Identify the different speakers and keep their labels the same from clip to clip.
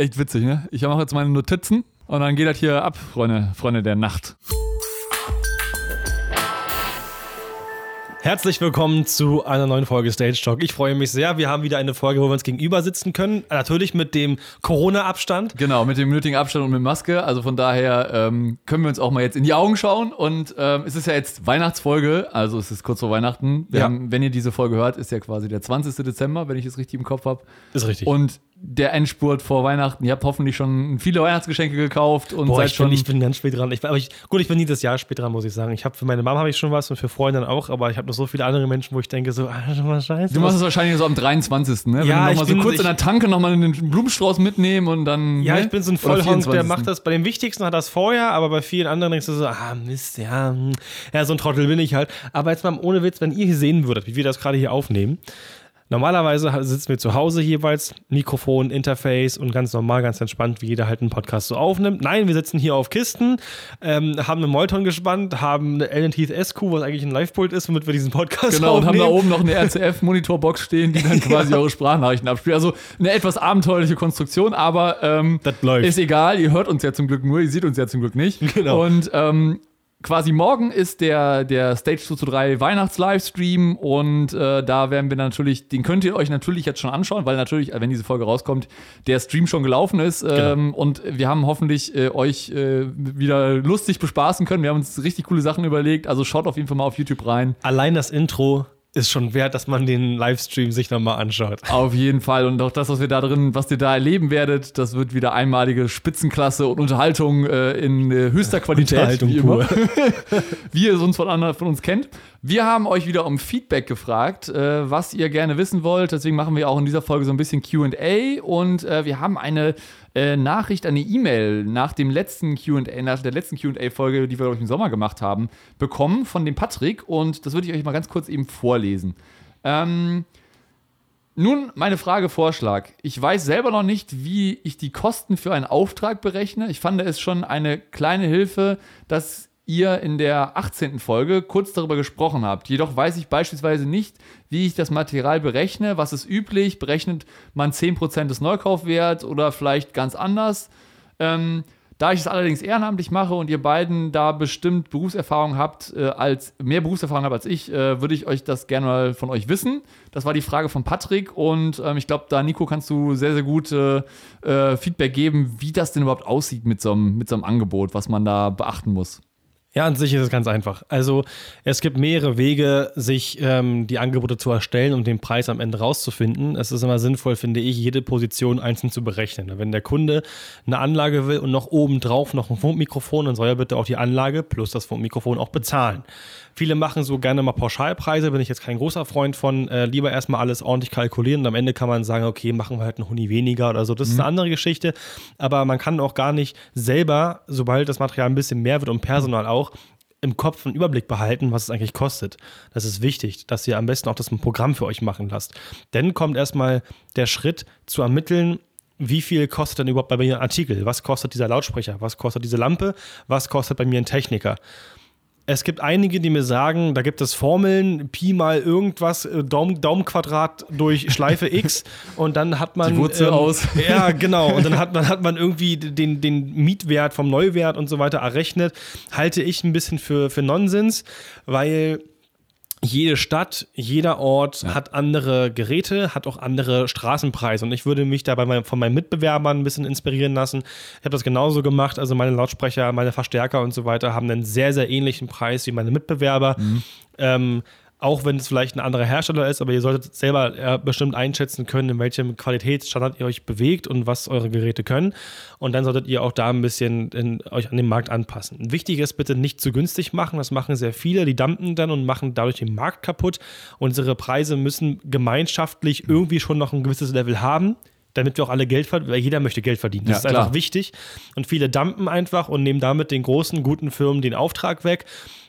Speaker 1: Echt witzig, ne? Ich mache jetzt meine Notizen und dann geht das hier ab, Freunde, Freunde der Nacht.
Speaker 2: Herzlich willkommen zu einer neuen Folge Stage Talk. Ich freue mich sehr. Wir haben wieder eine Folge, wo wir uns gegenüber sitzen können. Natürlich mit dem Corona-Abstand.
Speaker 1: Genau, mit dem nötigen Abstand und mit Maske. Also von daher ähm, können wir uns auch mal jetzt in die Augen schauen. Und ähm, es ist ja jetzt Weihnachtsfolge, also es ist kurz vor Weihnachten.
Speaker 2: Ja.
Speaker 1: haben, wenn ihr diese Folge hört, ist ja quasi der 20. Dezember, wenn ich es richtig im Kopf habe.
Speaker 2: Ist richtig.
Speaker 1: Und der Endspurt vor Weihnachten. Ihr habt hoffentlich schon viele Weihnachtsgeschenke gekauft und
Speaker 2: Boah,
Speaker 1: seid
Speaker 2: ich
Speaker 1: schon.
Speaker 2: bin, ich bin ganz spät dran. Ich, aber ich, gut, ich bin nie das Jahr spät dran, muss ich sagen. Ich habe für meine Mama habe ich schon was und für Freunde auch, aber ich habe noch so viele andere Menschen, wo ich denke so, ah, schon mal scheiße.
Speaker 1: Du machst es wahrscheinlich so am 23. Ne?
Speaker 2: Ja,
Speaker 1: Wenn du noch
Speaker 2: ich
Speaker 1: mal so
Speaker 2: bin-
Speaker 1: kurz
Speaker 2: ich-
Speaker 1: in der Tanke nochmal einen Blumenstrauß mitnehmen und dann.
Speaker 2: ja,
Speaker 1: ne?
Speaker 2: ich bin so ein Vollhonk, der
Speaker 1: 24..
Speaker 2: macht das. Bei dem Wichtigsten hat das vorher, aber bei vielen anderen denkst du so, ah, Mist, ja, hm. ja, so ein Trottel bin ich halt. Aber jetzt mal ohne Witz, wenn ihr hier sehen würdet, wie wir das gerade hier aufnehmen. Normalerweise sitzen wir zu Hause jeweils, Mikrofon, Interface und ganz normal, ganz entspannt, wie jeder halt einen Podcast so aufnimmt. Nein, wir sitzen hier auf Kisten, ähm, haben eine Molton gespannt, haben eine Ellen Heath SQ, was eigentlich ein Livepult ist, womit wir diesen Podcast
Speaker 1: Genau, und haben
Speaker 2: aufnehmen.
Speaker 1: da oben noch eine RCF-Monitorbox stehen, die dann quasi eure Sprachnachrichten abspielt. Also eine etwas abenteuerliche Konstruktion, aber ähm,
Speaker 2: Das läuft.
Speaker 1: ist egal, ihr hört uns ja zum Glück nur, ihr seht uns ja zum Glück nicht.
Speaker 2: Genau.
Speaker 1: Und ähm, quasi morgen ist der, der Stage 2 zu 3 Weihnachts-Livestream und äh, da werden wir natürlich, den könnt ihr euch natürlich jetzt schon anschauen, weil natürlich, wenn diese Folge rauskommt, der Stream schon gelaufen ist ähm, und wir haben hoffentlich äh, euch äh, wieder lustig bespaßen können. Wir haben uns richtig coole Sachen überlegt, also schaut auf jeden Fall mal auf YouTube rein.
Speaker 2: Allein das Intro ist schon wert, dass man den Livestream sich nochmal anschaut.
Speaker 1: Auf jeden Fall. Und auch das, was wir da drin, was ihr da erleben werdet, das wird wieder einmalige Spitzenklasse und Unterhaltung äh, in äh, höchster Qualität.
Speaker 2: Unterhaltung
Speaker 1: wie
Speaker 2: pur.
Speaker 1: wie ihr es uns von anderen von uns kennt. Wir haben euch wieder um Feedback gefragt, äh, was ihr gerne wissen wollt. Deswegen machen wir auch in dieser Folge so ein bisschen QA. Und äh, wir haben eine äh, Nachricht, eine E-Mail nach dem letzten QA, nach der letzten QA-Folge, die wir, glaube ich, im Sommer gemacht haben, bekommen von dem Patrick. Und das würde ich euch mal ganz kurz eben vorlesen. Ähm, nun, meine Frage, Vorschlag. Ich weiß selber noch nicht, wie ich die Kosten für einen Auftrag berechne. Ich fand es schon eine kleine Hilfe, dass ihr in der 18. Folge kurz darüber gesprochen habt. Jedoch weiß ich beispielsweise nicht, wie ich das Material berechne. Was ist üblich? Berechnet man 10% des Neukaufwerts oder vielleicht ganz anders? Ähm, da ich es allerdings ehrenamtlich mache und ihr beiden da bestimmt Berufserfahrung habt, äh, als mehr Berufserfahrung habt als ich, äh, würde ich euch das gerne mal von euch wissen. Das war die Frage von Patrick und ähm, ich glaube, da Nico kannst du sehr, sehr gut äh, äh, Feedback geben, wie das denn überhaupt aussieht mit so einem mit so einem Angebot, was man da beachten muss.
Speaker 2: Ja, an sich ist es ganz einfach. Also es gibt mehrere Wege, sich ähm, die Angebote zu erstellen und den Preis am Ende rauszufinden. Es ist immer sinnvoll, finde ich, jede Position einzeln zu berechnen. Wenn der Kunde eine Anlage will und noch obendrauf noch ein Funkmikrofon, dann soll er bitte auch die Anlage plus das Funkmikrofon auch bezahlen. Viele machen so gerne mal Pauschalpreise, bin ich jetzt kein großer Freund von. Äh, lieber erstmal alles ordentlich kalkulieren und am Ende kann man sagen, okay, machen wir halt einen Huni weniger oder so. Das ist eine andere Geschichte. Aber man kann auch gar nicht selber, sobald das Material ein bisschen mehr wird und Personal auch, im Kopf einen Überblick behalten, was es eigentlich kostet. Das ist wichtig, dass ihr am besten auch das ein Programm für euch machen lasst. Dann kommt erstmal der Schritt zu ermitteln, wie viel kostet denn überhaupt bei mir ein Artikel? Was kostet dieser Lautsprecher? Was kostet diese Lampe? Was kostet bei mir ein Techniker? Es gibt einige, die mir sagen, da gibt es Formeln, Pi mal irgendwas, äh, Daumen, Daumenquadrat durch Schleife X und dann hat man.
Speaker 1: Die Wurzel aus.
Speaker 2: Ja, genau. Und dann hat man, hat man irgendwie den, den Mietwert vom Neuwert und so weiter errechnet. Halte ich ein bisschen für, für Nonsens, weil jede Stadt, jeder Ort hat andere Geräte, hat auch andere Straßenpreise. Und ich würde mich da bei meinem, von meinen Mitbewerbern ein bisschen inspirieren lassen. Ich habe das genauso gemacht. Also meine Lautsprecher, meine Verstärker und so weiter haben einen sehr, sehr ähnlichen Preis wie meine Mitbewerber. Ähm, auch wenn es vielleicht ein anderer Hersteller ist, aber ihr solltet selber bestimmt einschätzen können, in welchem Qualitätsstandard ihr euch bewegt und was eure Geräte können. Und dann solltet ihr auch da ein bisschen in, euch an den Markt anpassen. Wichtig ist bitte nicht zu günstig machen. Das machen sehr viele. Die dumpen dann und machen dadurch den Markt kaputt. Unsere Preise müssen gemeinschaftlich irgendwie schon noch ein gewisses Level haben damit wir auch alle Geld verdienen, weil jeder möchte Geld verdienen. Das
Speaker 1: Ja,
Speaker 2: ist einfach
Speaker 1: klar.
Speaker 2: wichtig. Und viele dumpen einfach und nehmen damit den großen, guten Firmen den Auftrag weg,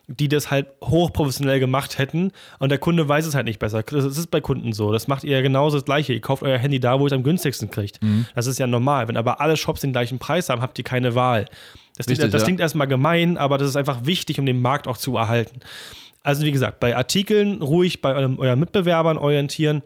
Speaker 2: die das halt hochprofessionell gemacht hätten. Und der Kunde weiß es halt nicht besser. Das ist bei Kunden so. Das macht ihr ja genauso das Gleiche. Ihr kauft euer Handy da, wo ihr es am günstigsten kriegt.
Speaker 1: Mhm.
Speaker 2: Das ist ja normal. Wenn aber alle Shops den gleichen Preis haben, habt ihr keine Wahl. Das,
Speaker 1: Richtig,
Speaker 2: klingt, das
Speaker 1: ja.
Speaker 2: klingt erstmal gemein, aber das ist einfach wichtig, um den Markt auch zu erhalten. Also wie gesagt, bei Artikeln ruhig bei eurem, euren Mitbewerbern orientieren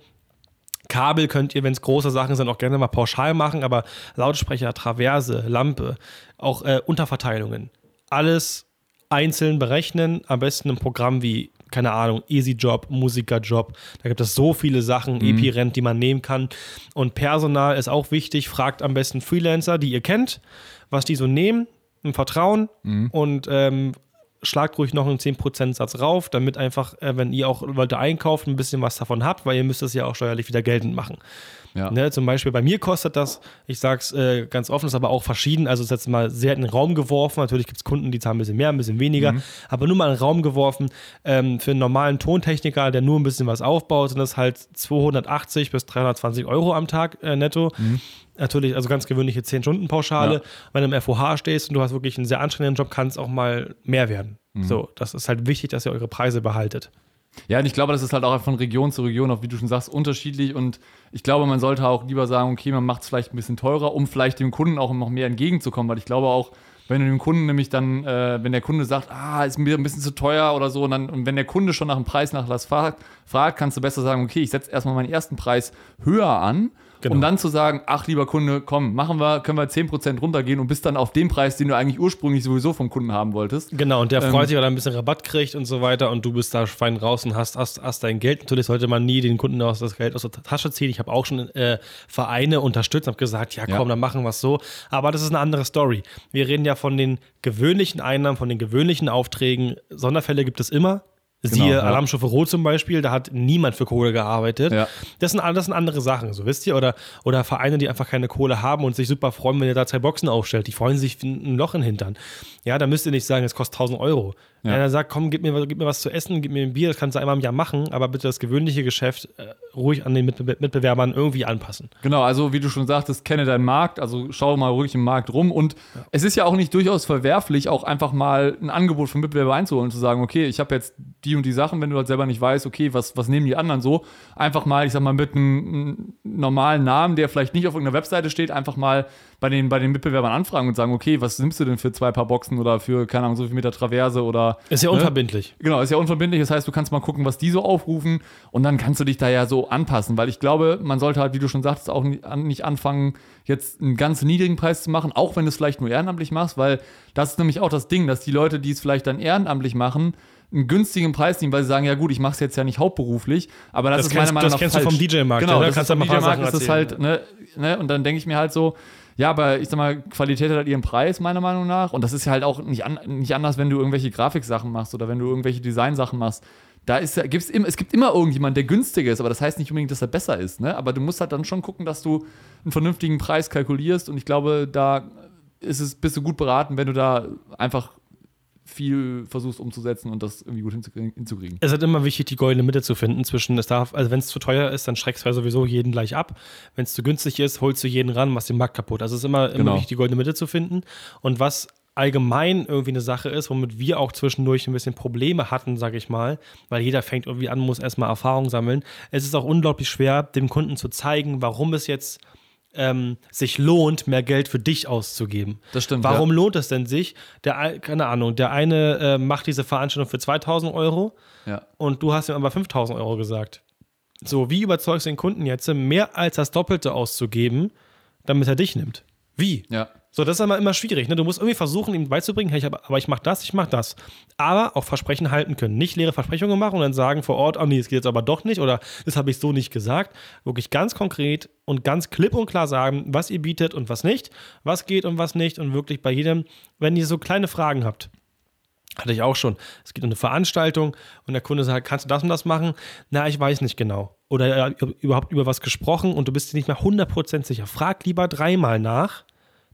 Speaker 2: Kabel könnt ihr, wenn es große Sachen sind, auch gerne mal pauschal machen, aber Lautsprecher, Traverse, Lampe, auch äh, Unterverteilungen, alles einzeln berechnen, am besten ein Programm wie keine Ahnung, EasyJob, Musikerjob. Da gibt es so viele Sachen, mhm. EP-Rent, die man nehmen kann. Und Personal ist auch wichtig. Fragt am besten Freelancer, die ihr kennt, was die so nehmen, im Vertrauen mhm. und ähm, schlagt ruhig noch einen 10%-Satz rauf, damit einfach, äh, wenn ihr auch Leute einkauft, ein bisschen was davon habt, weil ihr müsst es ja auch steuerlich wieder geltend machen. Ja. Ne, zum Beispiel bei mir kostet das, ich sage es äh, ganz offen, ist aber auch verschieden. Also, es ist jetzt mal sehr in den Raum geworfen. Natürlich gibt es Kunden, die zahlen ein bisschen mehr, ein bisschen weniger. Mhm. Aber nur mal in den Raum geworfen. Ähm, für einen normalen Tontechniker, der nur ein bisschen was aufbaut, sind das halt 280 bis 320 Euro am Tag äh, netto. Mhm. Natürlich, also ganz gewöhnliche 10-Stunden-Pauschale. Ja. Wenn du im FOH stehst und du hast wirklich einen sehr anstrengenden Job, kann es auch mal mehr werden. Mhm. So, das ist halt wichtig, dass ihr eure Preise behaltet.
Speaker 1: Ja, und ich glaube, das ist halt auch von Region zu Region, auch wie du schon sagst, unterschiedlich. Und ich glaube, man sollte auch lieber sagen, okay, man macht es vielleicht ein bisschen teurer, um vielleicht dem Kunden auch noch mehr entgegenzukommen. Weil ich glaube auch, wenn du dem Kunden nämlich dann, äh, wenn der Kunde sagt, ah, ist mir ein bisschen zu teuer oder so, und, dann, und wenn der Kunde schon nach dem Preisnachlass fragt, fragt kannst du besser sagen, okay, ich setze erstmal meinen ersten Preis höher an Genau. Um dann zu sagen, ach lieber Kunde, komm, machen wir, können wir 10% runtergehen und bist dann auf dem Preis, den du eigentlich ursprünglich sowieso vom Kunden haben wolltest.
Speaker 2: Genau, und der ähm, freut sich, weil er ein bisschen Rabatt kriegt und so weiter und du bist da fein raus und hast, hast, hast dein Geld. Natürlich sollte man nie den Kunden aus das Geld aus der Tasche ziehen. Ich habe auch schon äh, Vereine unterstützt, habe gesagt, ja komm, ja. dann machen wir es so. Aber das ist eine andere Story. Wir reden ja von den gewöhnlichen Einnahmen, von den gewöhnlichen Aufträgen. Sonderfälle gibt es immer. Siehe genau, ja. Alarmstufe Rot zum Beispiel, da hat niemand für Kohle gearbeitet. Ja. Das, sind, das sind andere Sachen, so wisst ihr? Oder, oder Vereine, die einfach keine Kohle haben und sich super freuen, wenn ihr da zwei Boxen aufstellt. Die freuen sich ein Loch in den Hintern. Ja, da müsst ihr nicht sagen, es kostet 1000 Euro. Ja. Wenn er sagt, komm, gib mir, gib mir was zu essen, gib mir ein Bier, das kannst du einmal im Jahr machen, aber bitte das gewöhnliche Geschäft äh, ruhig an den Mitbe Mitbewerbern irgendwie anpassen.
Speaker 1: Genau, also wie du schon sagtest, kenne deinen Markt, also schau mal ruhig im Markt rum und ja. es ist ja auch nicht durchaus verwerflich, auch einfach mal ein Angebot von Mitbewerber einzuholen und zu sagen, okay, ich habe jetzt die und die Sachen, wenn du halt selber nicht weißt, okay, was, was nehmen die anderen so, einfach mal, ich sag mal, mit einem, normalen Namen, der vielleicht nicht auf irgendeiner Webseite steht, einfach mal bei den, bei den Mitbewerbern anfragen und sagen, okay, was nimmst du denn für zwei Paar Boxen oder für, keine Ahnung, so viel Meter Traverse oder.
Speaker 2: Ist ja ne? unverbindlich.
Speaker 1: Genau, ist ja unverbindlich. Das heißt, du kannst mal gucken, was die so aufrufen und dann kannst du dich da ja so anpassen, weil ich glaube, man sollte halt, wie du schon sagst, auch nicht anfangen, jetzt einen ganz niedrigen Preis zu machen, auch wenn du es vielleicht nur ehrenamtlich machst, weil das ist nämlich auch das Ding, dass die Leute, die es vielleicht dann ehrenamtlich machen, einen günstigen Preis nehmen, weil sie sagen, ja gut, ich mache es jetzt ja nicht hauptberuflich, aber das, das ist meiner Meinung nach
Speaker 2: Das kennst falsch. du vom DJ-Markt,
Speaker 1: genau, das kannst du vom DJ-Markt ist es halt, ne, ne, und dann denke ich mir halt so, ja, aber ich sag mal, Qualität hat halt ihren Preis, meiner Meinung nach. Und das ist ja halt auch nicht, an, nicht anders, wenn du irgendwelche Grafiksachen machst oder wenn du irgendwelche Designsachen machst. Da ist, gibt's im, es gibt immer irgendjemand, der günstiger ist, aber das heißt nicht unbedingt, dass er besser ist. Ne? Aber du musst halt dann schon gucken, dass du einen vernünftigen Preis kalkulierst. Und ich glaube, da ist es, bist du gut beraten, wenn du da einfach viel versuchst umzusetzen und das irgendwie gut hinzukriegen.
Speaker 2: Es ist immer wichtig, die goldene Mitte zu finden zwischen, es darf, also wenn es zu teuer ist, dann schreckst du sowieso jeden gleich ab. Wenn es zu günstig ist, holst du jeden ran, machst den Markt kaputt. Also es ist immer, immer genau. wichtig, die goldene Mitte zu finden. Und was allgemein irgendwie eine Sache ist, womit wir auch zwischendurch ein bisschen Probleme hatten, sage ich mal, weil jeder fängt irgendwie an, muss erstmal Erfahrung sammeln. Es ist auch unglaublich schwer, dem Kunden zu zeigen, warum es jetzt ähm, sich lohnt, mehr Geld für dich auszugeben.
Speaker 1: Das stimmt.
Speaker 2: Warum ja. lohnt es denn sich? Der, keine Ahnung, der eine äh, macht diese Veranstaltung für 2000 Euro ja. und du hast ihm aber 5000 Euro gesagt. So, wie überzeugst du den Kunden jetzt, mehr als das Doppelte auszugeben, damit er dich nimmt? Wie?
Speaker 1: Ja.
Speaker 2: So, das ist immer, immer schwierig. Ne? Du musst irgendwie versuchen, ihm beizubringen, hey, ich hab, aber ich mach das, ich mach das. Aber auch Versprechen halten können. Nicht leere Versprechungen machen und dann sagen vor Ort, oh nee, das geht jetzt aber doch nicht oder das habe ich so nicht gesagt. Wirklich ganz konkret und ganz klipp und klar sagen, was ihr bietet und was nicht, was geht und was nicht und wirklich bei jedem, wenn ihr so kleine Fragen habt, hatte ich auch schon. Es geht um eine Veranstaltung und der Kunde sagt, kannst du das und das machen? Na, ich weiß nicht genau. Oder überhaupt über was gesprochen und du bist dir nicht mehr 100% sicher. Frag lieber dreimal nach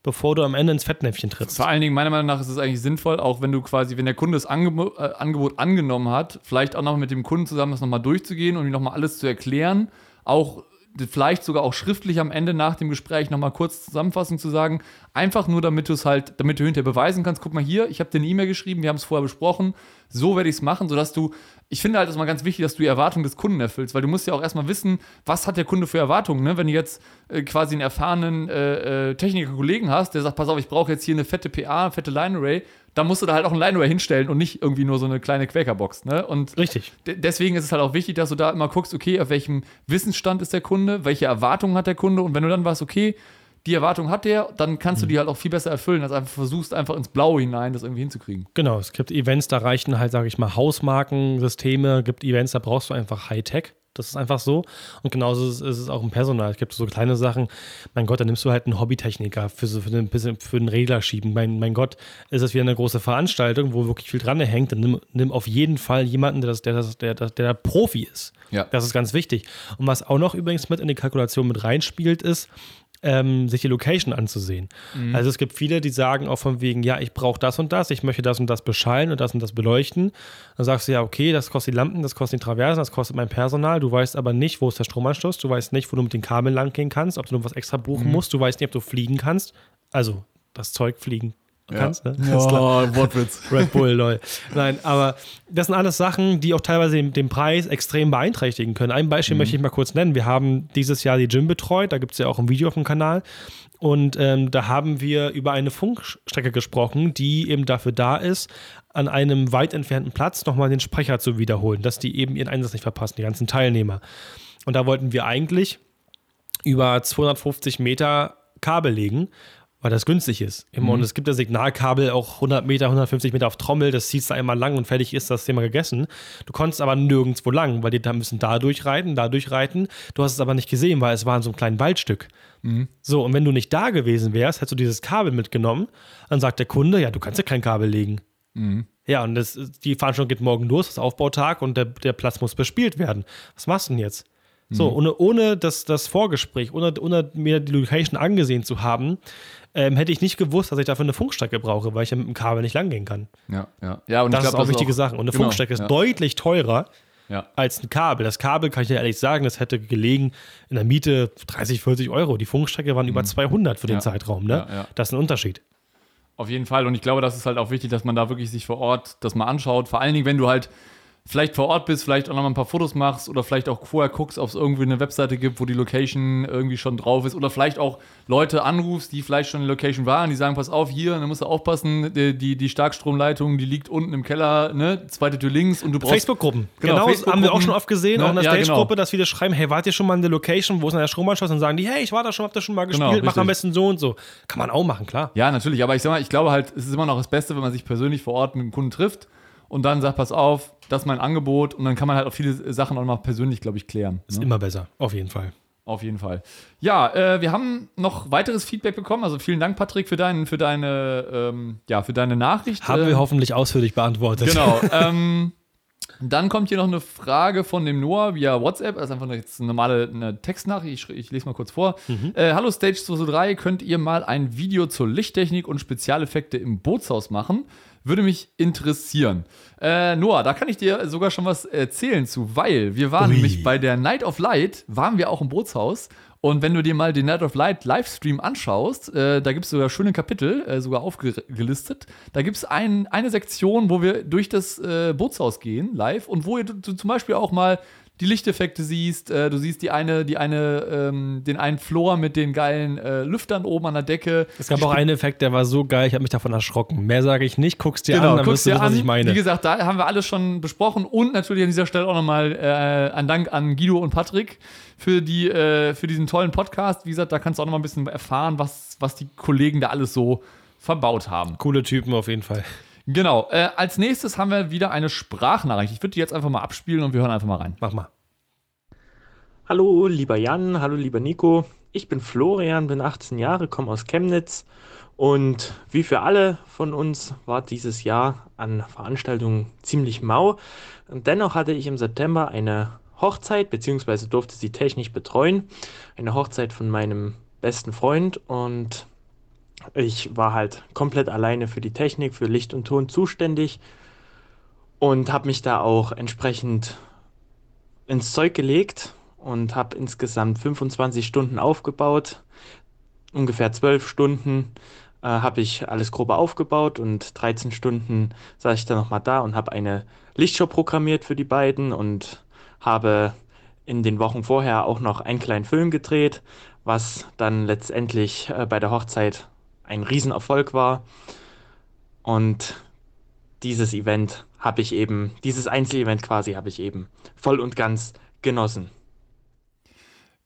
Speaker 2: bevor du am Ende ins Fettnäpfchen trittst.
Speaker 1: Vor allen Dingen, meiner Meinung nach ist es eigentlich sinnvoll, auch wenn du quasi, wenn der Kunde das Angebot, äh, Angebot angenommen hat, vielleicht auch noch mit dem Kunden zusammen das nochmal durchzugehen und ihm nochmal alles zu erklären, auch vielleicht sogar auch schriftlich am Ende nach dem Gespräch nochmal kurz Zusammenfassung zu sagen, einfach nur damit du es halt, damit du hinterher beweisen kannst, guck mal hier, ich habe dir eine E-Mail geschrieben, wir haben es vorher besprochen, so werde ich es machen, sodass du, ich finde halt, ist mal ganz wichtig, dass du die Erwartungen des Kunden erfüllst, weil du musst ja auch erstmal wissen, was hat der Kunde für Erwartungen, ne? Wenn du jetzt äh, quasi einen erfahrenen äh, äh, Techniker-Kollegen hast, der sagt, pass auf, ich brauche jetzt hier eine fette PA, eine fette Line-Array, da musst du da halt auch ein Lineware hinstellen und nicht irgendwie nur so eine kleine Quakerbox. Ne? Und
Speaker 2: Richtig.
Speaker 1: deswegen ist es halt auch wichtig, dass du da immer guckst, okay, auf welchem Wissensstand ist der Kunde, welche Erwartungen hat der Kunde und wenn du dann weißt, okay, die Erwartung hat der, dann kannst du
Speaker 2: Mhm.
Speaker 1: die halt auch viel besser erfüllen, als einfach versuchst, einfach ins Blaue hinein das irgendwie hinzukriegen.
Speaker 2: Genau, es gibt Events, da reichen halt, sage ich mal, Hausmarkensysteme, gibt Events, da brauchst du einfach Hightech. Das ist einfach so. Und genauso ist, es auch im Personal. Es gibt so kleine Sachen. Mein Gott, da nimmst du halt einen Hobbytechniker für, so, für, den, für den Regler schieben. Mein, mein Gott, ist das wieder eine große Veranstaltung, wo wirklich viel dran hängt. Dann nimm, nimm auf jeden Fall jemanden, der, das, der, das, der, der, der da Profi ist.
Speaker 1: Ja.
Speaker 2: Das ist ganz wichtig. Und was auch noch übrigens mit in die Kalkulation mit reinspielt, ist, ähm, sich die Location anzusehen. Also es gibt viele, die sagen auch von wegen, ja, ich brauche das und das, ich möchte das und das beschallen und das und das beleuchten. Dann sagst du ja, okay, das kostet die Lampen, das kostet die Traversen, das kostet mein Personal. Du weißt aber nicht, wo ist der Stromanschluss, du weißt nicht, wo du mit den Kabeln lang gehen kannst, ob du noch was extra buchen musst, du weißt nicht, ob du fliegen kannst. Also das Zeug fliegen kannst, ne? Ist klar.
Speaker 1: Wortwitz.
Speaker 2: Red Bull, lol. Nein, aber das sind alles Sachen, die auch teilweise den, den Preis extrem beeinträchtigen können. Ein Beispiel möchte ich mal kurz nennen. Wir haben dieses Jahr die Gym betreut, da gibt es ja auch ein Video auf dem Kanal. Und ähm, da haben wir über eine Funkstrecke gesprochen, die eben dafür da ist, an einem weit entfernten Platz nochmal den Sprecher zu wiederholen, dass die eben ihren Einsatz nicht verpassen, die ganzen Teilnehmer. Und da wollten wir eigentlich über 250 Meter Kabel legen, weil das günstig ist. Immer. Und es gibt ja Signalkabel auch 100 Meter, 150 Meter auf Trommel, das ziehst du einmal lang und fertig ist das Thema gegessen. Du konntest aber nirgendwo lang, weil die da müssen da durchreiten, da durchreiten. Du hast es aber nicht gesehen, weil es war in so einem kleinen Waldstück. So, und wenn du nicht da gewesen wärst, hättest du dieses Kabel mitgenommen, dann sagt der Kunde, ja, du kannst ja kein Kabel legen. Ja, und das, die Veranstaltung geht morgen los, das ist Aufbautag und der, der Platz muss bespielt werden. Was machst du denn jetzt? So, ohne, ohne das, das Vorgespräch, ohne, ohne mir die Location angesehen zu haben, ähm, hätte ich nicht gewusst, dass ich dafür eine Funkstrecke brauche, weil ich ja mit dem Kabel nicht langgehen kann.
Speaker 1: Ja, ja. ja und
Speaker 2: Das
Speaker 1: ich
Speaker 2: ist
Speaker 1: glaub,
Speaker 2: auch wichtige Sache. Und eine
Speaker 1: genau,
Speaker 2: Funkstrecke ist
Speaker 1: ja.
Speaker 2: deutlich teurer
Speaker 1: Ja.
Speaker 2: als ein Kabel. Das Kabel, kann ich dir ehrlich sagen, das hätte gelegen in der Miete 30, 40 Euro. Die Funkstrecke waren über 200 für den
Speaker 1: Mhm. Ja.
Speaker 2: Zeitraum. Ne?
Speaker 1: Ja.
Speaker 2: Das ist ein Unterschied.
Speaker 1: Auf jeden Fall. Und ich glaube, das ist halt auch wichtig, dass man da wirklich sich vor Ort das mal anschaut. Vor allen Dingen, wenn du halt vielleicht vor Ort bist, vielleicht auch noch mal ein paar Fotos machst oder vielleicht auch vorher guckst, ob es irgendwie eine Webseite gibt, wo die Location irgendwie schon drauf ist oder vielleicht auch Leute anrufst, die vielleicht schon in der Location waren, die sagen, pass auf, hier, dann musst du aufpassen, die, die, die Starkstromleitung, die liegt unten im Keller, ne, zweite Tür links und du brauchst
Speaker 2: Facebook-Gruppen.
Speaker 1: Genau,
Speaker 2: Genau, haben wir auch schon oft gesehen,
Speaker 1: Ne?
Speaker 2: auch in der
Speaker 1: Ja, genau.
Speaker 2: Stage-Gruppe, dass viele schreiben, hey, wart ihr schon mal in der Location, wo ist denn der Stromanschluss? Und sagen die, hey, ich war da schon, hab das schon mal
Speaker 1: Genau,
Speaker 2: gespielt, mach am besten so und so. Kann man auch machen, klar.
Speaker 1: Ja, natürlich, aber ich sag mal, ich glaube halt, es ist immer noch das Beste, wenn man sich persönlich vor Ort mit dem Kunden trifft und dann sagt, pass auf, das ist mein Angebot und dann kann man halt auch viele Sachen auch noch persönlich, glaube ich, klären.
Speaker 2: Ist immer besser, auf jeden Fall.
Speaker 1: Auf jeden Fall. Ja, äh, wir haben noch weiteres Feedback bekommen. Also vielen Dank, Patrick, für, dein, für, deine, ähm, ja, für deine Nachricht.
Speaker 2: Haben
Speaker 1: Ähm,
Speaker 2: wir hoffentlich ausführlich beantwortet.
Speaker 1: Genau. ähm, dann kommt hier noch eine Frage von dem Noah via WhatsApp. Das ist einfach eine, normale eine Textnachricht. Ich, ich lese mal kurz vor. Äh, Hallo Stage 203, könnt ihr mal ein Video zur Lichttechnik und Spezialeffekte im Bootshaus machen? Würde mich interessieren. Äh, Noah, da kann ich dir sogar schon was erzählen zu, weil wir waren
Speaker 2: Ui.
Speaker 1: nämlich bei der Night of Light, waren wir auch im Bootshaus. Und wenn du dir mal den Night of Light Livestream anschaust, äh, da gibt es sogar schöne Kapitel, äh, sogar aufgelistet. Da gibt es ein, eine Sektion, wo wir durch das äh, Bootshaus gehen, live, und wo ihr, zum Beispiel auch mal die Lichteffekte siehst. Äh, du siehst die eine, die eine, ähm, den einen Floor mit den geilen äh, Lüftern oben an der Decke.
Speaker 2: Es gab auch einen Effekt, der war so geil, ich habe mich davon erschrocken. Mehr sage ich nicht, guck's dir
Speaker 1: Genau,
Speaker 2: an, dann
Speaker 1: guckst
Speaker 2: wirst du
Speaker 1: dir
Speaker 2: wissen, was
Speaker 1: an.
Speaker 2: ich meine.
Speaker 1: Wie gesagt, da haben wir alles schon besprochen und natürlich an dieser Stelle auch nochmal äh, ein Dank an Guido und Patrick für, die, äh, für diesen tollen Podcast. Wie gesagt, da kannst du auch nochmal ein bisschen erfahren, was, was die Kollegen da alles so verbaut haben.
Speaker 2: Coole Typen auf jeden Fall.
Speaker 1: Genau. Äh, als nächstes haben wir wieder eine Sprachnachricht. Ich würde die jetzt einfach mal abspielen und wir hören einfach mal rein.
Speaker 2: Mach mal.
Speaker 3: Hallo, lieber Jan, hallo, lieber Nico. Ich bin Florian, bin 18 Jahre, komme aus Chemnitz und wie für alle von uns war dieses Jahr an Veranstaltungen ziemlich mau. Und dennoch hatte ich im September eine Hochzeit, beziehungsweise durfte sie technisch betreuen. Eine Hochzeit von meinem besten Freund und ich war halt komplett alleine für die Technik, für Licht und Ton zuständig und habe mich da auch entsprechend ins Zeug gelegt und habe insgesamt 25 Stunden aufgebaut. Ungefähr 12 Stunden äh, habe ich alles grobe aufgebaut und 13 Stunden saß ich dann nochmal da und habe eine Lichtshow programmiert für die beiden und habe in den Wochen vorher auch noch einen kleinen Film gedreht, was dann letztendlich äh, bei der Hochzeit ein Riesenerfolg war. Und dieses Event habe ich eben, dieses Einzelevent quasi habe ich eben voll und ganz genossen.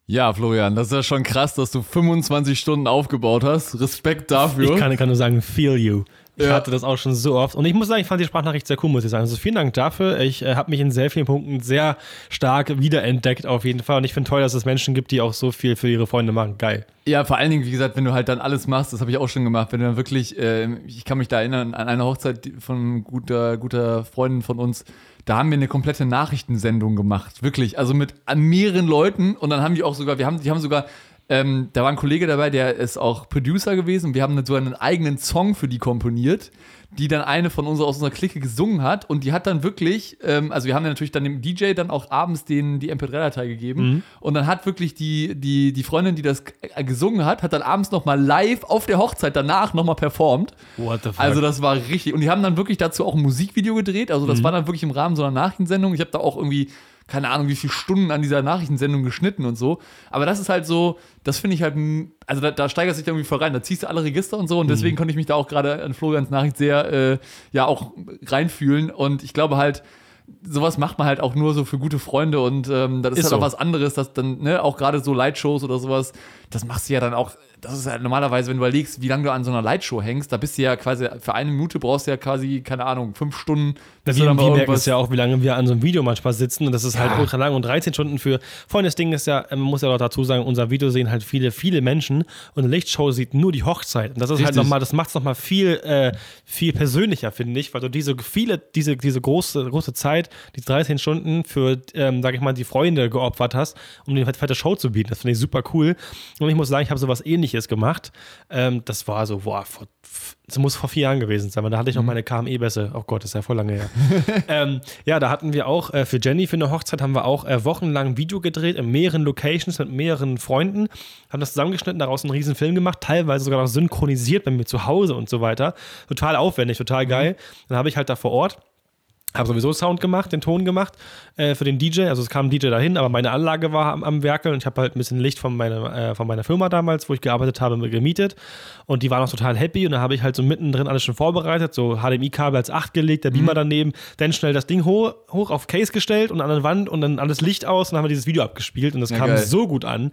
Speaker 1: Ja, Florian, das ist ja schon krass, dass du 25 Stunden aufgebaut hast. Respekt dafür.
Speaker 2: Ich kann, kann nur sagen, feel you. Ich ja. hatte das auch schon so oft. Und ich muss sagen, ich fand die Sprachnachricht sehr cool, muss ich sagen. Also vielen Dank dafür. Ich äh, habe mich in sehr vielen Punkten sehr stark wiederentdeckt, auf jeden Fall. Und ich finde toll, dass es Menschen gibt, die auch so viel für ihre Freunde machen. Geil.
Speaker 1: Ja, vor allen Dingen, wie gesagt, wenn du halt dann alles machst, das habe ich auch schon gemacht, wenn du dann wirklich, äh, ich kann mich da erinnern an eine Hochzeit von guter, guter Freundin von uns, da haben wir eine komplette Nachrichtensendung gemacht. Wirklich. Also mit mehreren Leuten. Und dann haben die auch sogar, wir haben, die haben sogar ähm, da war ein Kollege dabei, der ist auch Producer gewesen. Wir haben so einen eigenen Song für die komponiert, die dann eine von uns aus unserer Clique gesungen hat. Und die hat dann wirklich, ähm, also wir haben natürlich dann dem DJ dann auch abends den, die MP3-Datei gegeben. Mhm. Und dann hat wirklich die, die, die Freundin, die das gesungen hat, hat dann abends nochmal live auf der Hochzeit danach nochmal performt. What the fuck? Also das war richtig. Und die haben dann wirklich dazu auch ein Musikvideo gedreht. Also das mhm. war dann wirklich im Rahmen so einer Nachrichtensendung. Ich habe da auch irgendwie keine Ahnung, wie viele Stunden an dieser Nachrichtensendung geschnitten und so. Aber das ist halt so, das finde ich halt, also da, da steigert sich irgendwie voll rein. Da ziehst du alle Register und so und deswegen mhm. konnte ich mich da auch gerade an Florians Nachricht sehr, äh, ja, auch reinfühlen. Und ich glaube halt, sowas macht man halt auch nur so für gute Freunde und ähm, das ist, ist halt so. auch was anderes, dass dann, ne, auch gerade so Lightshows oder sowas, das machst du ja dann auch das ist halt normalerweise, wenn du überlegst, wie lange du an so einer Lightshow hängst, da bist du ja quasi, für eine Minute brauchst du ja quasi, keine Ahnung, fünf Stunden.
Speaker 2: Das wir, merken es ja auch, wie lange wir an so einem Video manchmal sitzen und das ist halt ja. halt ultra lang und 13 Stunden für, vorhin das Ding ist ja, man muss ja auch dazu sagen, unser Video sehen halt viele, viele Menschen und eine Lichtshow sieht nur die Hochzeit und das ist halt Richtig. halt nochmal, das macht es nochmal viel, äh, viel persönlicher, finde ich, weil du diese viele, diese, diese große, große Zeit, die 13 Stunden für, ähm, sag ich mal, die Freunde geopfert hast, um die fette Show zu bieten. Das finde ich super cool und ich muss sagen, ich habe sowas ähnliches gemacht ähm, das war so, boah, vor, das muss vor vier Jahren gewesen sein, weil da hatte ich noch mhm. meine KME-Bässe. Oh Gott, das ist ja voll lange her. ähm, ja, da hatten wir auch äh, für Jenny für eine Hochzeit haben wir auch äh, wochenlang ein Video gedreht in mehreren Locations mit mehreren Freunden, haben das zusammengeschnitten, daraus einen riesen Film gemacht, teilweise sogar noch synchronisiert bei mir zu Hause und so weiter. Total aufwendig, total geil. Mhm. Dann habe ich halt da vor Ort habe sowieso Sound gemacht, den Ton gemacht äh, für den DJ. Also es kam ein DJ dahin, aber meine Anlage war am, am Werkeln und ich habe halt ein bisschen Licht von meiner, äh, von meiner Firma damals, wo ich gearbeitet habe, gemietet. Und die waren auch total happy. Und dann habe ich halt so mittendrin alles schon vorbereitet, so HDMI-Kabel als 8 gelegt, der Beamer mhm. daneben, dann schnell das Ding hoch, hoch auf Case gestellt und an der Wand und dann alles Licht aus und dann haben wir dieses Video abgespielt und das ja, kam geil. so gut an.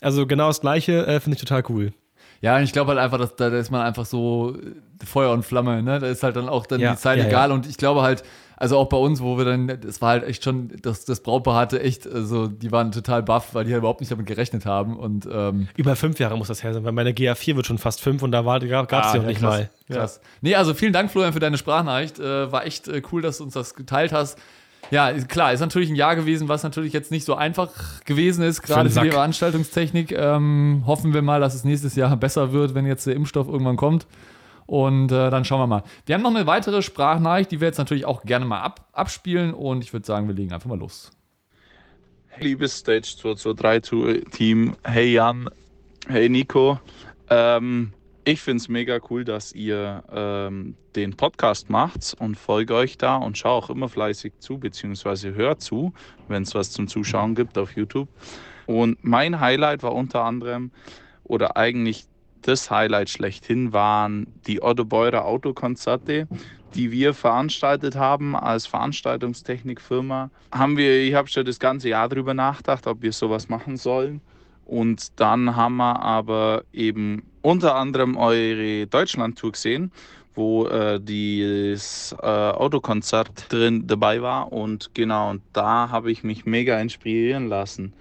Speaker 2: Also genau das gleiche äh, finde ich total cool.
Speaker 1: Ja, ich glaube halt einfach, dass da ist man einfach so Feuer und Flamme, ne? Da ist halt dann auch dann ja, die Zeit ja, egal. Und ich glaube halt, also auch bei uns, wo wir dann, das war halt echt schon, das, das Brautpaar hatte echt, also die waren total baff, weil die halt überhaupt nicht damit gerechnet haben. Und, ähm,
Speaker 2: Über fünf Jahre muss das her sein, weil meine GA4 wird schon fast fünf und da gab es ah, ja noch nicht krass, mal.
Speaker 1: Krass. Ja. Nee, also vielen Dank, Florian, für deine Sprachnachricht. Äh, war echt äh, cool, dass du uns das geteilt hast. Ja, klar, ist natürlich ein Jahr gewesen, was natürlich jetzt nicht so einfach gewesen ist, gerade für, die Veranstaltungstechnik. Ähm, hoffen wir mal, dass es nächstes Jahr besser wird, wenn jetzt der Impfstoff irgendwann kommt. Und äh, dann schauen wir mal. Wir haben noch eine weitere Sprachnachricht, die wir jetzt natürlich auch gerne mal ab, abspielen. Und ich würde sagen, wir legen einfach mal los.
Speaker 4: Hey, liebes Stage 223 Team. Hey Jan. Hey Nico. Ähm, ich finde es mega cool, dass ihr ähm, den Podcast macht und folge euch da und schaue auch immer fleißig zu, beziehungsweise hört zu, wenn es was zum Zuschauen gibt auf YouTube. Und mein Highlight war unter anderem, oder eigentlich das Highlight schlechthin waren die Otto Beurer Autokonzerte, die wir veranstaltet haben als Veranstaltungstechnikfirma. Haben wir, ich habe schon das ganze Jahr darüber nachgedacht, ob wir sowas machen sollen. Und dann haben wir aber eben unter anderem eure Deutschland-Tour gesehen, wo äh, das äh, Autokonzert drin dabei war. Und genau, und da habe ich mich mega inspirieren lassen.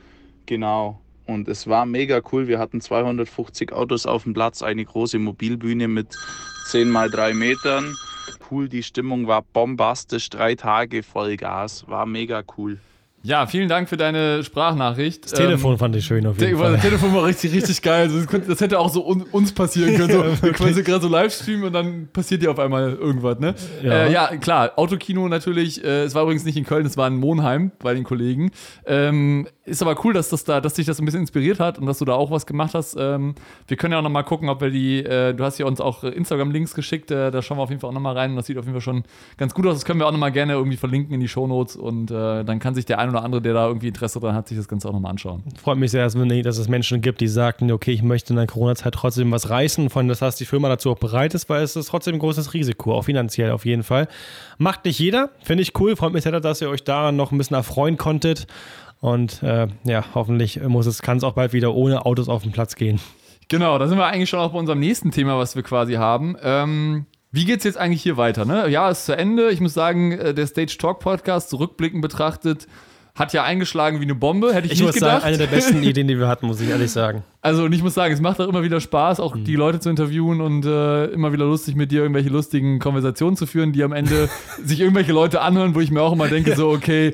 Speaker 4: Genau. Und es war mega cool. Wir hatten 250 Autos auf dem Platz, eine große Mobilbühne mit 10 mal 3 Metern. Cool, die Stimmung war bombastisch. Drei Tage Vollgas. War mega cool.
Speaker 1: Ja, vielen Dank für deine Sprachnachricht.
Speaker 2: Das Telefon ähm, fand ich schön auf jeden Fall.
Speaker 1: Das Telefon war richtig, richtig geil. Also das, das, hätte auch so un, uns passieren können. So, ja, wir quasi gerade so Livestream und dann passiert dir auf einmal irgendwas, ne? Ja, äh, ja klar. Autokino natürlich. Äh, es war übrigens nicht in Köln, es war in Monheim bei den Kollegen. Ähm, ist aber cool, dass das da, dass dich das ein bisschen inspiriert hat und dass du da auch was gemacht hast. Ähm, wir können ja auch noch mal gucken, ob wir die, äh, du hast ja uns auch Instagram-Links geschickt, äh, da schauen wir auf jeden Fall auch noch mal rein und das sieht auf jeden Fall schon ganz gut aus. Das können wir auch noch mal gerne irgendwie verlinken in die Shownotes und äh, dann kann sich der ein oder andere, der da irgendwie Interesse dran hat, sich das Ganze auch noch mal anschauen.
Speaker 2: Freut mich sehr, dass, dass es Menschen gibt, die sagten, okay, ich möchte in der Corona-Zeit trotzdem was reißen, von das heißt, die Firma dazu auch bereit ist, weil es ist trotzdem ein großes Risiko, auch finanziell auf jeden Fall. Macht nicht jeder, finde ich cool, freut mich sehr, dass ihr euch daran noch ein bisschen erfreuen konntet. Und äh, ja, hoffentlich muss es, kann es auch bald wieder ohne Autos auf den Platz gehen.
Speaker 1: Genau, da sind wir eigentlich schon auch bei unserem nächsten Thema, was wir quasi haben. Ähm, wie geht's jetzt eigentlich hier weiter? Ne? Ja, ist zu Ende. Ich muss sagen, äh, der Stage Talk Podcast, zurückblickend betrachtet, hat ja eingeschlagen wie eine Bombe. Hätte ich,
Speaker 2: ich
Speaker 1: nicht
Speaker 2: muss
Speaker 1: gedacht.
Speaker 2: sagen, eine der besten Ideen, die wir hatten, muss ich ehrlich sagen.
Speaker 1: Also, und ich muss sagen, es macht auch immer wieder Spaß, auch mhm. die Leute zu interviewen und äh, immer wieder lustig mit dir irgendwelche lustigen Konversationen zu führen, die am Ende sich irgendwelche Leute anhören, wo ich mir auch immer denke, so, okay,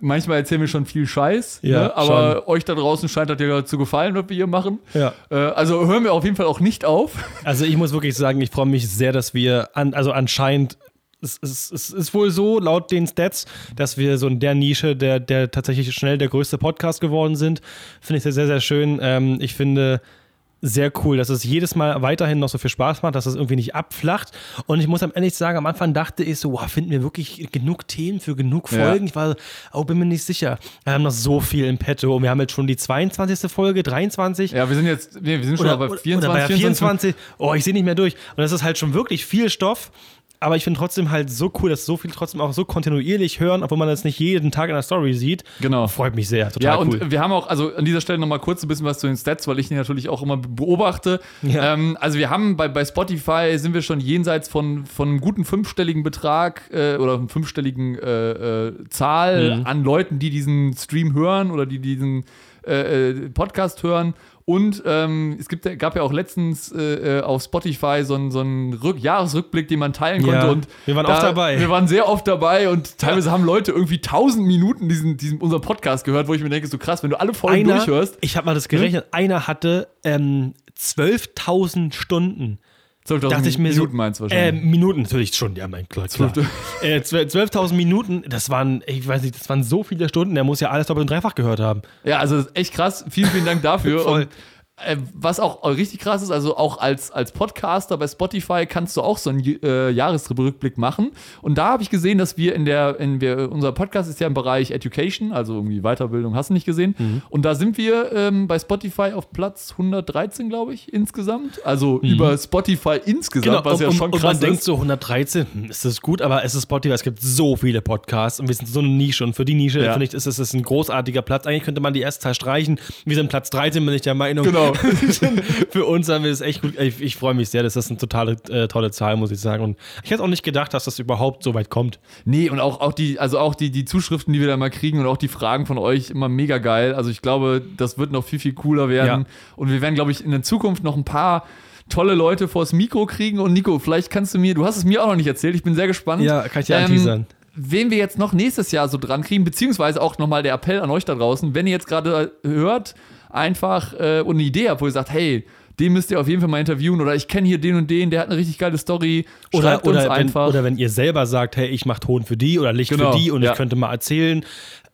Speaker 1: manchmal erzählen wir schon viel Scheiß,
Speaker 2: ja,
Speaker 1: ne? aber
Speaker 2: schon.
Speaker 1: euch da draußen scheint das ja zu gefallen, was wir hier machen.
Speaker 2: Ja.
Speaker 1: Äh, also hören wir auf jeden Fall auch nicht auf.
Speaker 2: Also ich muss wirklich sagen, ich freue mich sehr, dass wir, an, also anscheinend es, es, es, ist wohl so, laut den Stats, dass wir so in der Nische, der, der tatsächlich schnell der größte Podcast geworden sind. Finde ich sehr, sehr, sehr schön. Ähm, ich finde sehr cool, dass es jedes Mal weiterhin noch so viel Spaß macht, dass es irgendwie nicht abflacht. Und ich muss am ehrlich sagen, am Anfang dachte ich so, wow, finden wir wirklich genug Themen für genug Folgen? Ja. Ich war, oh, bin mir nicht sicher. Wir haben noch so viel im Petto und wir haben jetzt schon die 22. Folge, 23.
Speaker 1: Ja, wir sind jetzt, nee, wir sind schon
Speaker 2: oder,
Speaker 1: bei 24.
Speaker 2: Oder bei 24. Oh, ich sehe nicht mehr durch. Und das ist halt schon wirklich viel Stoff aber ich finde trotzdem halt so cool, dass so viel trotzdem auch so kontinuierlich hören, obwohl man das nicht jeden Tag in der Story sieht.
Speaker 1: Genau.
Speaker 2: Freut mich sehr.
Speaker 1: Total ja, und wir haben auch, also an dieser Stelle nochmal kurz ein bisschen was zu den Stats, weil ich die natürlich auch immer beobachte. Ja. Ähm, also wir haben bei, bei Spotify sind wir schon jenseits von, von einem guten fünfstelligen Betrag äh, oder einem fünfstelligen äh, äh, Zahl mhm. an Leuten, die diesen Stream hören oder die diesen äh, äh, Podcast hören. Und ähm, es gibt, gab ja auch letztens äh, äh auf Spotify so einen, so einen Jahresrückblick, den man teilen konnte.
Speaker 2: Ja,
Speaker 1: und
Speaker 2: wir waren da, oft dabei.
Speaker 1: Wir waren sehr oft dabei und teilweise ja. haben Leute irgendwie tausend Minuten diesen, diesen unseren Podcast gehört, wo ich mir denke, so krass, wenn du alle Folgen
Speaker 2: einer,
Speaker 1: durchhörst.
Speaker 2: Ich habe mal das gerechnet, hm? einer hatte ähm, 12.000 Stunden.
Speaker 1: 12.000
Speaker 2: dachte ich mir
Speaker 1: Minuten
Speaker 2: so,
Speaker 1: meinst du
Speaker 2: wahrscheinlich. Äh, Minuten natürlich schon, ja, mein Gott, klar. äh, 12.000 Minuten, das waren, ich weiß nicht, das waren so viele Stunden, der muss ja alles doppelt und dreifach gehört haben.
Speaker 1: Ja, also echt krass. Vielen, vielen Dank dafür. Voll. Und was auch richtig krass ist, also auch als, als Podcaster bei Spotify kannst du auch so einen äh, Jahresrückblick machen. Und da habe ich gesehen, dass wir in der, in wir, unser Podcast ist ja im Bereich Education, also irgendwie Weiterbildung, hast du nicht gesehen. Mhm. Und da sind wir ähm, bei Spotify auf Platz 113, glaube ich, insgesamt. Also mhm. über Spotify insgesamt,
Speaker 2: genau,
Speaker 1: was ja
Speaker 2: und,
Speaker 1: schon krass
Speaker 2: und man
Speaker 1: ist.
Speaker 2: denkt so 113, hm, ist das gut, aber es ist Spotify, es gibt so viele Podcasts und wir sind so eine Nische und für die Nische, ja. finde ich, ist es ein großartiger Platz. Eigentlich könnte man die erste Zahl streichen. Wir sind Platz 13, bin ich der Meinung.
Speaker 1: Genau.
Speaker 2: für uns haben wir das echt gut. Ich, ich freue mich sehr, das ist eine totale äh, tolle Zahl, muss ich sagen. Und ich hätte auch nicht gedacht, dass das überhaupt so weit kommt.
Speaker 1: Nee, und auch, auch die, also auch die, die Zuschriften, die wir da mal kriegen und auch die Fragen von euch immer mega geil. Also ich glaube, das wird noch viel, viel cooler werden. Ja. Und wir werden, glaube ich, in der Zukunft noch ein paar tolle Leute vors Mikro kriegen. Und Nico, vielleicht kannst du mir, du hast es mir auch noch nicht erzählt, ich bin sehr gespannt.
Speaker 2: Ja, kann ich dir ähm, anteasern
Speaker 1: wen wir jetzt noch nächstes Jahr so dran kriegen, beziehungsweise auch nochmal der Appell an euch da draußen, wenn ihr jetzt gerade hört, einfach äh, und eine Idee habt, wo ihr sagt, hey, den müsst ihr auf jeden Fall mal interviewen oder ich kenne hier den und den, der hat eine richtig geile Story.
Speaker 2: Schreibt oder, oder, uns einfach. Wenn, oder wenn ihr selber sagt, hey, ich mache Ton für die oder Licht genau, für die und ja. ich könnte mal erzählen,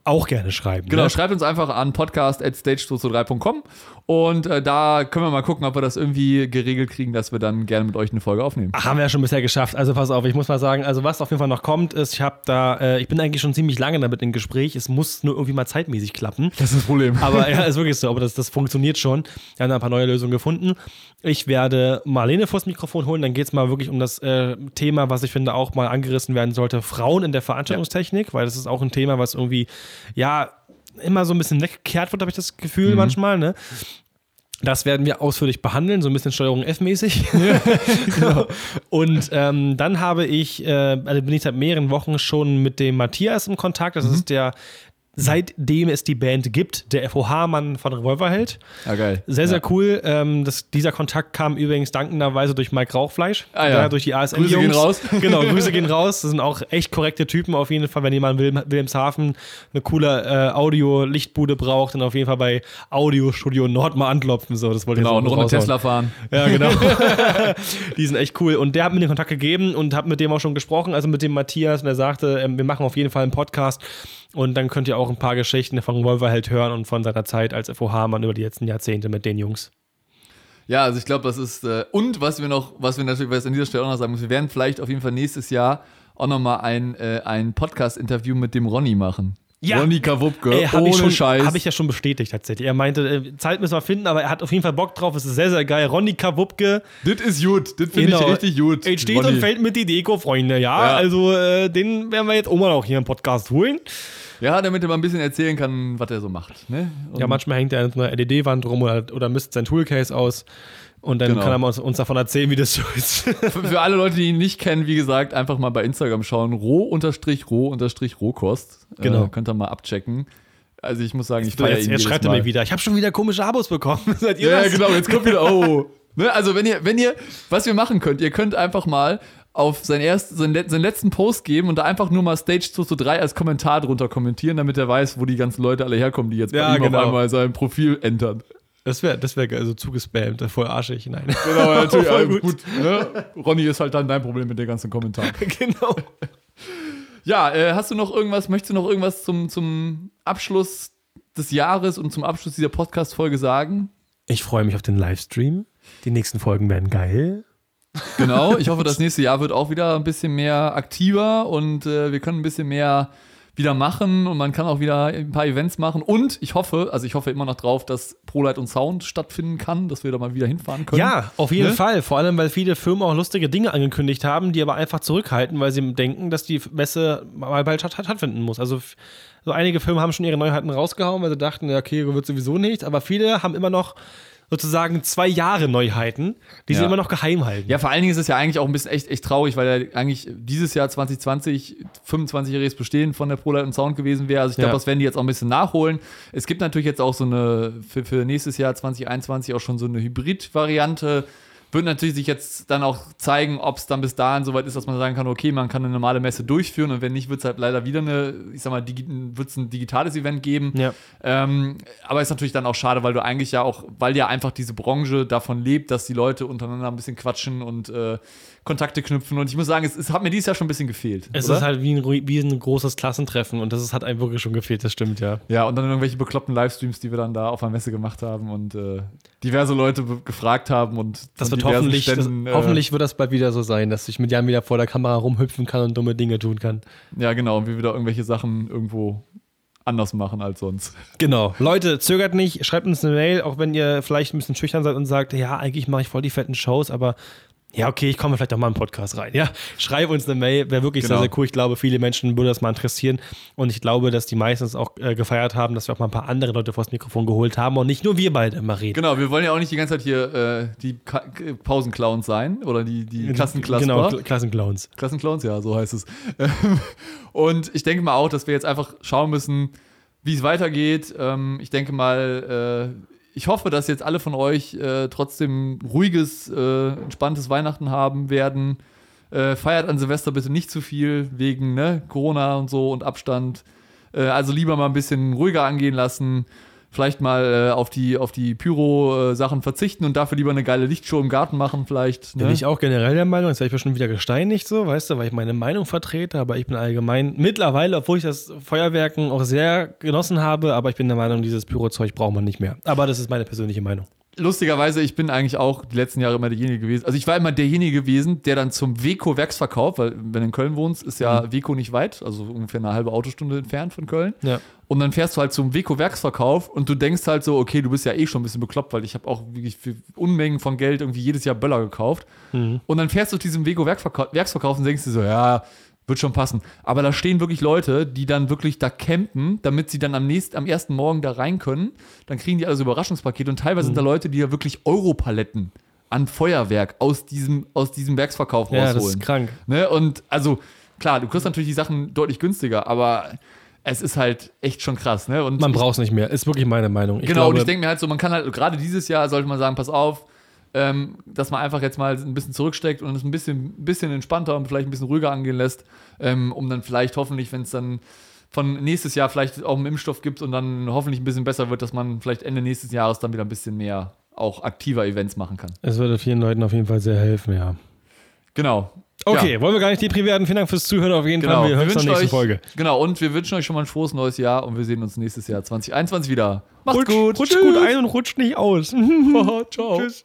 Speaker 2: auch gerne schreiben.
Speaker 1: Genau,
Speaker 2: ne?
Speaker 1: schreibt uns einfach an podcast.stage223.com und äh, da können wir mal gucken, ob wir das irgendwie geregelt kriegen, dass wir dann gerne mit euch eine Folge aufnehmen.
Speaker 2: Ach, haben wir ja schon bisher geschafft. Also pass auf, ich muss mal sagen, also was auf jeden Fall noch kommt, ist, ich habe da, äh, ich bin eigentlich schon ziemlich lange damit im Gespräch. Es muss nur irgendwie mal zeitmäßig klappen.
Speaker 1: Das ist das Problem.
Speaker 2: Aber ja, ist wirklich so, aber das, das funktioniert schon. Wir haben da ein paar neue Lösungen gefunden. Ich werde Marlene vors Mikrofon holen, dann geht es mal wirklich um das äh, Thema, was ich finde auch mal angerissen werden sollte, Frauen in der Veranstaltungstechnik, ja. weil das ist auch ein Thema, was irgendwie, ja, immer so ein bisschen weggekehrt wird, habe ich das Gefühl mhm. manchmal, ne? Das werden wir ausführlich behandeln, so ein bisschen Steuerung F-mäßig. Ja, genau. Und ähm, dann habe ich, äh, also bin ich seit mehreren Wochen schon mit dem Matthias in Kontakt. Das mhm. ist der seitdem es die Band gibt, der FOH-Mann von Revolverheld.
Speaker 1: Ja, geil.
Speaker 2: Sehr, sehr
Speaker 1: ja.
Speaker 2: cool. Ähm, das, dieser Kontakt kam übrigens dankenderweise durch Mike Rauchfleisch,
Speaker 1: ah, ja.
Speaker 2: durch die ASM.
Speaker 1: Grüße gehen raus.
Speaker 2: Genau, Grüße gehen raus. Das sind auch echt korrekte Typen auf jeden Fall. Wenn jemand in Wilhelmshaven eine coole äh, Audio-Lichtbude braucht, dann auf jeden Fall bei Audiostudio Nord mal anklopfen. So, das wollte
Speaker 1: genau,
Speaker 2: ich
Speaker 1: jetzt Runde Tesla fahren.
Speaker 2: Ja, genau. die sind echt cool. Und der hat mir den Kontakt gegeben und hat mit dem auch schon gesprochen, also mit dem Matthias. Und er sagte, äh, wir machen auf jeden Fall einen Podcast Und dann könnt ihr auch ein paar Geschichten von Wolverheld hören und von seiner Zeit als FOH-Mann über die letzten Jahrzehnte mit den Jungs.
Speaker 1: Ja, also ich glaube, das ist. Äh, und was wir noch, was wir natürlich was an dieser Stelle auch noch sagen müssen, wir werden vielleicht auf jeden Fall nächstes Jahr auch nochmal ein, äh, ein Podcast-Interview mit dem Ronny machen.
Speaker 2: Ja.
Speaker 1: Ronny Kawupke,
Speaker 2: Ey, hab
Speaker 1: ohne
Speaker 2: ich schon,
Speaker 1: Scheiß.
Speaker 2: Habe ich ja schon bestätigt tatsächlich. Er meinte, äh, Zeit müssen wir finden, aber er hat auf jeden Fall Bock drauf. Es ist sehr, sehr geil. Ronny Kawupke.
Speaker 1: das ist gut, das finde
Speaker 2: Genau.
Speaker 1: ich richtig gut.
Speaker 2: Es steht
Speaker 1: Ronny.
Speaker 2: und fällt mit die Deko, Freunde. Ja,
Speaker 1: Ja.
Speaker 2: also äh, den werden wir jetzt auch mal auch hier im Podcast holen.
Speaker 1: Ja, damit er mal ein bisschen erzählen kann, was er so macht. Ne?
Speaker 2: Ja, manchmal hängt er an so einer LED-Wand rum oder, oder misst sein Toolcase aus. Und dann
Speaker 1: Genau.
Speaker 2: kann er uns, uns davon erzählen, wie das so ist.
Speaker 1: für, für alle Leute, die ihn nicht kennen, wie gesagt, einfach mal bei Instagram schauen. Roh-Roh-Rohkost.
Speaker 2: Genau.
Speaker 1: Äh, könnt ihr mal abchecken. Also ich muss sagen, ich feiere
Speaker 2: jetzt,
Speaker 1: ihn
Speaker 2: jetzt schreibt er mir wieder. Ich habe schon wieder komische Abos bekommen. Seid ihr
Speaker 1: Ja,
Speaker 2: das?
Speaker 1: genau, jetzt kommt wieder, oh. Ne, also wenn ihr, wenn ihr, was ihr machen könnt, ihr könnt einfach mal auf seinen, ersten, seinen, seinen letzten Post geben und da einfach nur mal Stage 223 als Kommentar drunter kommentieren, damit er weiß, wo die ganzen Leute alle herkommen, die jetzt bei
Speaker 2: Ja,
Speaker 1: ihm
Speaker 2: genau.
Speaker 1: auf einmal sein Profil entern.
Speaker 2: Das wäre das wär geil, so zugespammt. Voll arschig. Nein.
Speaker 1: Genau, natürlich.
Speaker 2: Voll
Speaker 1: also
Speaker 2: gut.
Speaker 1: gut. ne? Ronny ist halt dann dein Problem mit den ganzen Kommentaren.
Speaker 2: genau.
Speaker 1: Ja, äh, hast du noch irgendwas, möchtest du noch irgendwas zum, zum Abschluss des Jahres und zum Abschluss dieser Podcast-Folge sagen?
Speaker 2: Ich freue mich auf den Livestream. Die nächsten Folgen werden geil.
Speaker 1: Genau, ich hoffe, das nächste Jahr wird auch wieder ein bisschen mehr aktiver und äh, wir können ein bisschen mehr wieder machen und man kann auch wieder ein paar Events machen. Und ich hoffe, also ich hoffe immer noch drauf, dass ProLight und Sound stattfinden kann, dass wir da mal wieder hinfahren können.
Speaker 2: Ja, auf jeden
Speaker 1: Ne?
Speaker 2: Fall. Vor allem, weil viele Firmen auch lustige Dinge angekündigt haben, die aber einfach zurückhalten, weil sie denken, dass die Messe mal bald statt- stattfinden muss. Also so einige Firmen haben schon ihre Neuheiten rausgehauen, weil sie dachten, ja, okay, wird sowieso nicht. Aber viele haben immer noch sozusagen zwei Jahre Neuheiten, die sie
Speaker 1: Ja.
Speaker 2: immer noch geheim halten.
Speaker 1: Ja, vor allen Dingen ist es ja eigentlich auch ein bisschen echt, echt traurig, weil ja eigentlich dieses Jahr 2020 25-jähriges Bestehen von der ProLight und Sound gewesen wäre. Also ich glaube,
Speaker 2: Ja.
Speaker 1: das werden die jetzt auch ein bisschen nachholen. Es gibt natürlich jetzt auch so eine, für, für nächstes Jahr 2021 auch schon so eine Hybrid-Variante. Wird natürlich sich jetzt dann auch zeigen, ob es dann bis dahin soweit ist, dass man sagen kann, okay, man kann eine normale Messe durchführen und wenn nicht, wird es halt leider wieder eine, ich sag mal, wird es ein digitales Event geben.
Speaker 2: Ja.
Speaker 1: Ähm, aber ist natürlich dann auch schade, weil du eigentlich ja auch, weil ja einfach diese Branche davon lebt, dass die Leute untereinander ein bisschen quatschen und äh, Kontakte knüpfen. Und ich muss sagen, es, es hat mir dieses Jahr schon ein bisschen gefehlt.
Speaker 2: Es
Speaker 1: oder?
Speaker 2: ist halt wie ein, wie ein großes Klassentreffen und das ist, hat einem wirklich schon gefehlt, das stimmt, ja.
Speaker 1: ja, und dann irgendwelche bekloppten Livestreams, die wir dann da auf der Messe gemacht haben und äh, diverse Leute gefragt haben und
Speaker 2: Das wird
Speaker 1: diversen
Speaker 2: hoffentlich,
Speaker 1: Ständen,
Speaker 2: das,
Speaker 1: äh,
Speaker 2: hoffentlich wird das bald wieder so sein, dass ich mit Jan wieder vor der Kamera rumhüpfen kann und dumme Dinge tun kann.
Speaker 1: Ja, genau, und wir wieder irgendwelche Sachen irgendwo anders machen als sonst.
Speaker 2: Genau. Leute, zögert nicht, schreibt uns eine Mail, auch wenn ihr vielleicht ein bisschen schüchtern seid und sagt, ja, eigentlich mache ich voll die fetten Shows, aber ja, okay, ich komme vielleicht auch mal in den Podcast rein. Ja, schreib uns eine Mail, wäre wirklich
Speaker 1: Genau.
Speaker 2: sehr, sehr cool. Ich glaube, viele Menschen würde das mal interessieren und ich glaube, dass die meistens auch äh, gefeiert haben, dass wir auch mal ein paar andere Leute vors Mikrofon geholt haben und nicht nur wir beide immer reden.
Speaker 1: Genau, wir wollen ja auch nicht die ganze Zeit hier äh, die Ka Pausenclowns sein oder die, die Klassenklasper.
Speaker 2: Genau, Kl- Klassenclowns.
Speaker 1: Klassenclowns, ja, so heißt es. Und ich denke mal auch, dass wir jetzt einfach schauen müssen, wie es weitergeht. Ähm, Ich denke mal, äh, ich hoffe, dass jetzt alle von euch äh, trotzdem ruhiges, äh, entspanntes Weihnachten haben werden. Äh, Feiert an Silvester bitte nicht zu viel wegen ne, Corona und so und Abstand. Äh, Also lieber mal ein bisschen ruhiger angehen lassen. Vielleicht mal äh, auf die, auf die Pyro-Sachen verzichten und dafür lieber eine geile Lichtshow im Garten machen, vielleicht.
Speaker 2: Bin
Speaker 1: Ne?
Speaker 2: ich auch generell der Meinung, jetzt werde ich bestimmt wieder gesteinigt, so, weißt du, weil ich meine Meinung vertrete, aber ich bin allgemein mittlerweile, obwohl ich das Feuerwerken auch sehr genossen habe, aber ich bin der Meinung, dieses Pyrozeug braucht man nicht mehr. Aber das ist meine persönliche Meinung.
Speaker 1: Lustigerweise, ich bin eigentlich auch die letzten Jahre immer derjenige gewesen. Also ich war immer derjenige gewesen, der dann zum Weco Werksverkauf, weil wenn du in Köln wohnst, ist ja Weco nicht weit, also ungefähr eine halbe Autostunde entfernt von Köln.
Speaker 2: Ja.
Speaker 1: Und dann fährst du halt zum Weco Werksverkauf und du denkst halt so, okay, du bist ja eh schon ein bisschen bekloppt, weil ich habe auch wirklich für Unmengen von Geld irgendwie jedes Jahr Böller gekauft. Und dann fährst du zu diesem Weco Werksverkauf, Werksverkauf und denkst dir so, ja, wird schon passen. Aber da stehen wirklich Leute, die dann wirklich da campen, damit sie dann am nächsten, am ersten Morgen da rein können. Dann kriegen die also Überraschungspakete und teilweise sind da Leute, die ja wirklich Europaletten an Feuerwerk aus diesem, aus diesem Werksverkauf
Speaker 2: Ja,
Speaker 1: rausholen.
Speaker 2: das ist krank.
Speaker 1: Ne? Und also, klar, du kriegst natürlich die Sachen deutlich günstiger, aber es ist halt echt schon krass. Ne? Und
Speaker 2: Man braucht es nicht mehr, ist wirklich meine Meinung. Ich
Speaker 1: genau,
Speaker 2: glaube,
Speaker 1: und ich denke mir halt so, man kann halt, gerade dieses Jahr sollte man sagen, pass auf, ähm, dass man einfach jetzt mal ein bisschen zurücksteckt und es ein bisschen, bisschen entspannter und vielleicht ein bisschen ruhiger angehen lässt, ähm, um dann vielleicht hoffentlich, wenn es dann von nächstes Jahr vielleicht auch einen Impfstoff gibt und dann hoffentlich ein bisschen besser wird, dass man vielleicht Ende nächstes Jahres dann wieder ein bisschen mehr auch aktiver Events machen kann.
Speaker 2: es würde vielen Leuten auf jeden Fall sehr helfen, ja.
Speaker 1: Genau.
Speaker 2: Okay,
Speaker 1: Ja.
Speaker 2: wollen wir gar nicht deprimiert werden. Vielen Dank fürs Zuhören auf jeden
Speaker 1: Genau.
Speaker 2: Fall. Wir hören uns in der nächsten
Speaker 1: euch,
Speaker 2: Folge.
Speaker 1: Genau, und wir wünschen euch schon mal ein frohes neues Jahr und wir sehen uns nächstes Jahr 2021 wieder. Macht's
Speaker 2: Rutsch,
Speaker 1: gut.
Speaker 2: rutscht gut ein und rutscht nicht aus.
Speaker 1: Ciao.
Speaker 2: Tschüss.